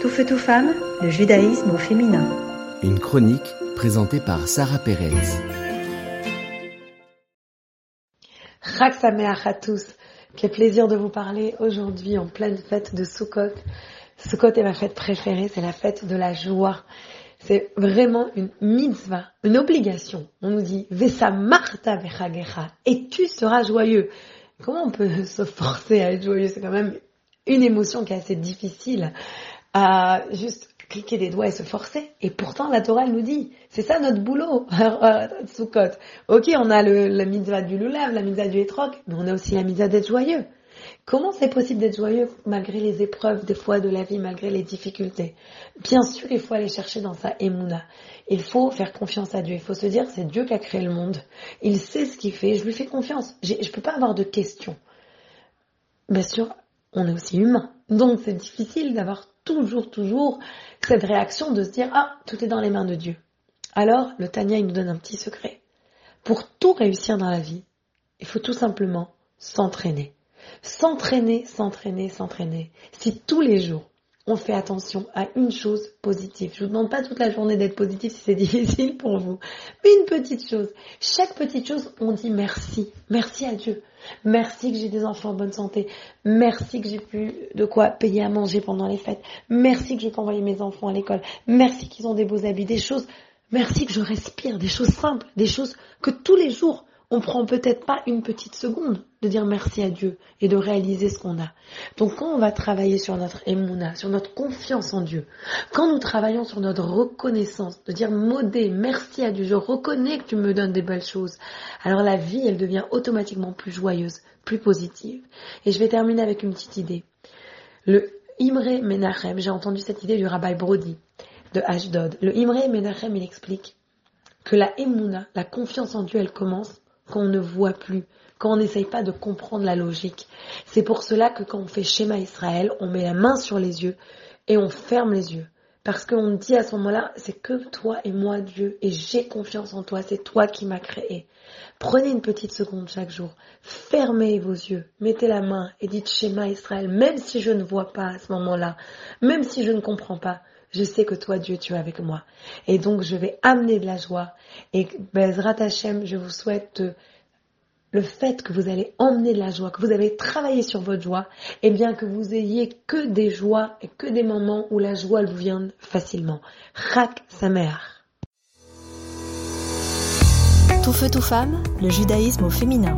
Tout feu, tout femme, le judaïsme au féminin. Une chronique présentée par Sarah Pérez. Chag Sameach à tous. Quel plaisir de vous parler aujourd'hui en pleine fête de Sukkot. Sukkot est ma fête préférée, c'est la fête de la joie. C'est vraiment une mitzvah, une obligation. On nous dit Vesa Marta Vechagecha et tu seras joyeux. Comment on peut se forcer à être joyeux? C'est quand même une émotion qui est assez difficile juste cliquer des doigts et se forcer. Et pourtant, la Torah nous dit, c'est ça notre boulot, Sukkot. Ok, on a le, la mitzvah du lulav, la mitzvah du etrog, mais on a aussi la mitzvah d'être joyeux. Comment c'est possible d'être joyeux malgré les épreuves des fois de la vie, malgré les difficultés? Bien sûr, il faut aller chercher dans sa émouna. Il faut faire confiance à Dieu. Il faut se dire, c'est Dieu qui a créé le monde. Il sait ce qu'il fait. Je lui fais confiance. Je ne peux pas avoir de questions. Bien sûr, on est aussi humain. Donc c'est difficile d'avoir toujours, toujours cette réaction de se dire ah, tout est dans les mains de Dieu. Alors, le Tania, il nous donne un petit secret. Pour tout réussir dans la vie, il faut tout simplement s'entraîner. S'entraîner, s'entraîner, s'entraîner. Si tous les jours, on fait attention à une chose positive. Je vous demande pas toute la journée d'être positif si c'est difficile pour vous. Mais une petite chose. Chaque petite chose, on dit merci. Merci à Dieu. Merci que j'ai des enfants en bonne santé. Merci que j'ai pu de quoi payer à manger pendant les fêtes. Merci que je peux envoyer mes enfants à l'école. Merci qu'ils ont des beaux habits, des choses. Merci que je respire, des choses simples, des choses que tous les jours on prend peut-être pas une petite seconde de dire merci à Dieu et de réaliser ce qu'on a. Donc quand on va travailler sur notre émouna, sur notre confiance en Dieu, quand nous travaillons sur notre reconnaissance, de dire modé, merci à Dieu, je reconnais que tu me donnes des belles choses, alors la vie, elle devient automatiquement plus joyeuse, plus positive. Et je vais terminer avec une petite idée. Le Imre Menachem, j'ai entendu cette idée du Rabbi Brody de Ashdod. Le Imre Menachem, il explique que la émouna, la confiance en Dieu, elle commence quand on ne voit plus, quand on n'essaye pas de comprendre la logique. C'est pour cela que quand on fait schéma Israël, on met la main sur les yeux et on ferme les yeux. Parce qu'on dit à ce moment-là, c'est que toi et moi Dieu, et j'ai confiance en toi, c'est toi qui m'as créé. Prenez une petite seconde chaque jour, fermez vos yeux, mettez la main et dites schéma Israël, même si je ne vois pas à ce moment-là, même si je ne comprends pas, je sais que toi, Dieu, tu es avec moi. Et donc, je vais amener de la joie. Et Bezrat Hashem, je vous souhaite le fait que vous allez emmener de la joie, que vous allez travailler sur votre joie, et bien que vous ayez que des joies et que des moments où la joie vous vient facilement. Chak mère. Tout feu, tout femme, le judaïsme au féminin.